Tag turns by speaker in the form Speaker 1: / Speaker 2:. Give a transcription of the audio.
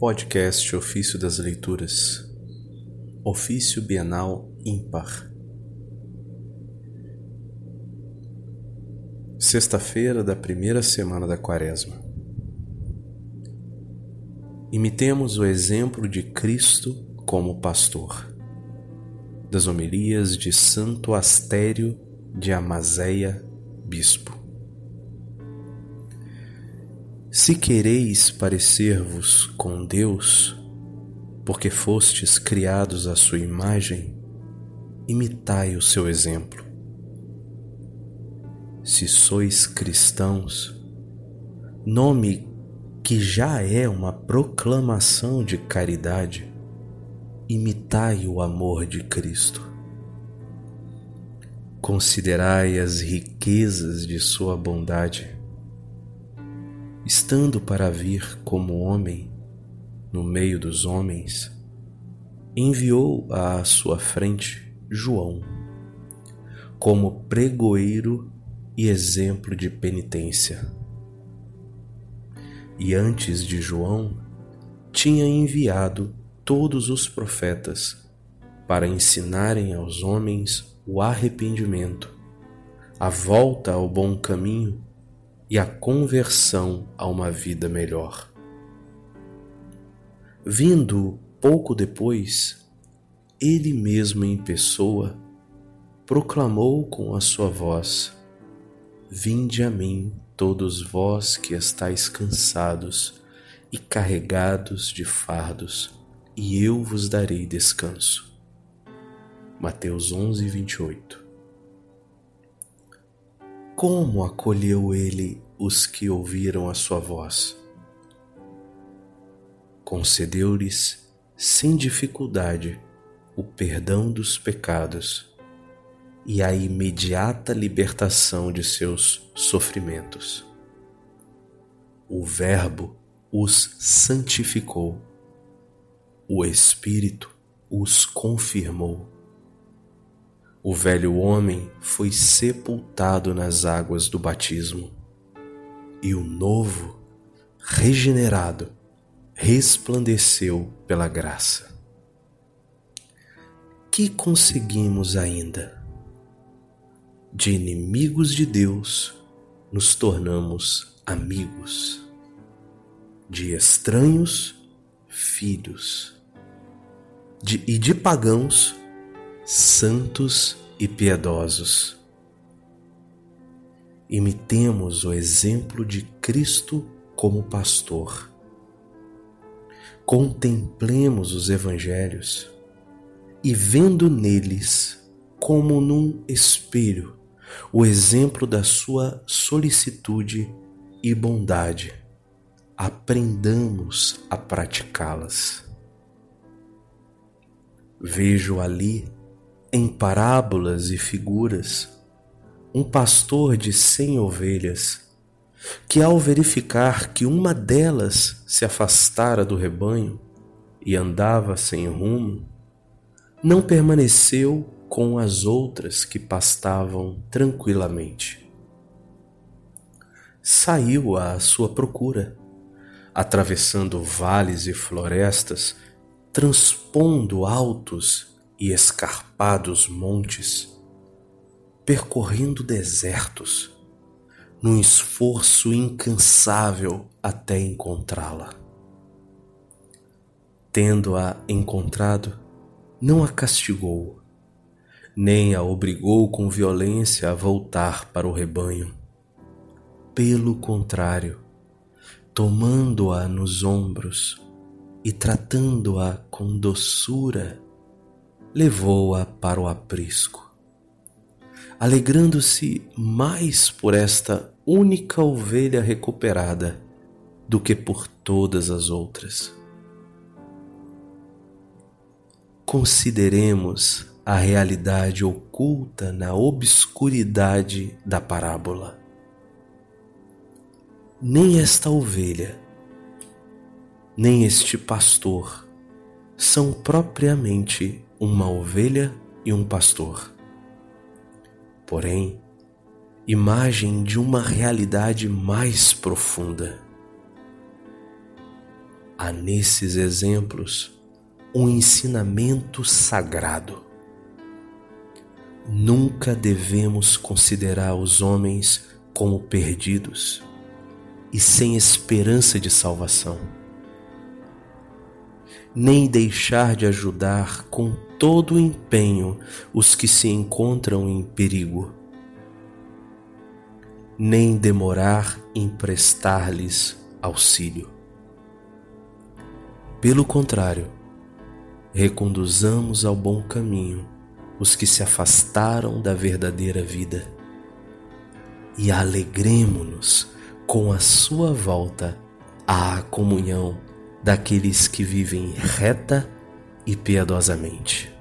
Speaker 1: Podcast Ofício das Leituras, Ofício Bienal Ímpar. Sexta-feira da primeira semana da Quaresma. Imitemos o exemplo de Cristo como pastor. Das homilias de Santo Astério de Amazéia, bispo. Se quereis parecer-vos com Deus, porque fostes criados à sua imagem, imitai o seu exemplo. Se sois cristãos, nome que já é uma proclamação de caridade, imitai o amor de Cristo. Considerai as riquezas de sua bondade estando para vir como homem no meio dos homens, enviou à sua frente João, como pregoeiro e exemplo de penitência. E antes de João, tinha enviado todos os profetas para ensinarem aos homens o arrependimento, a volta ao bom caminho e a conversão a uma vida melhor. Vindo pouco depois, ele mesmo em pessoa proclamou com a sua voz: Vinde a mim, todos vós que estáis cansados e carregados de fardos, e eu vos darei descanso. Mateus 11, 28 como acolheu ele os que ouviram a sua voz? Concedeu-lhes, sem dificuldade, o perdão dos pecados e a imediata libertação de seus sofrimentos. O Verbo os santificou, o Espírito os confirmou o velho homem foi sepultado nas águas do batismo, e o novo, regenerado, resplandeceu pela graça. Que conseguimos ainda? De inimigos de Deus, nos tornamos amigos, de estranhos, filhos, de, e de pagãos, santos e piedosos. Imitemos o exemplo de Cristo como pastor. Contemplemos os evangelhos e, vendo neles, como num espelho, o exemplo da sua solicitude e bondade, aprendamos a praticá-las. Vejo ali em parábolas e figuras, um pastor de cem ovelhas, que ao verificar que uma delas se afastara do rebanho e andava sem rumo, não permaneceu com as outras que pastavam tranquilamente. Saiu à sua procura, atravessando vales e florestas, transpondo altos e escarpados montes, percorrendo desertos, num esforço incansável até encontrá-la. Tendo-a encontrado, não a castigou, nem a obrigou com violência a voltar para o rebanho. Pelo contrário, tomando-a nos ombros e tratando-a com doçura levou-a para o aprisco, alegrando-se mais por esta única ovelha recuperada do que por todas as outras. Consideremos a realidade oculta na obscuridade da parábola. Nem esta ovelha, nem este pastor são propriamente uma ovelha e um pastor. Porém, imagem de uma realidade mais profunda. Há nesses exemplos um ensinamento sagrado. Nunca devemos considerar os homens como perdidos e sem esperança de salvação, nem deixar de ajudar com todo o empenho os que se encontram em perigo, nem demorar em prestar-lhes auxílio. Pelo contrário, reconduzamos ao bom caminho os que se afastaram da verdadeira vida e alegremo-nos com a sua volta à comunhão daqueles que vivem reta e piedosamente.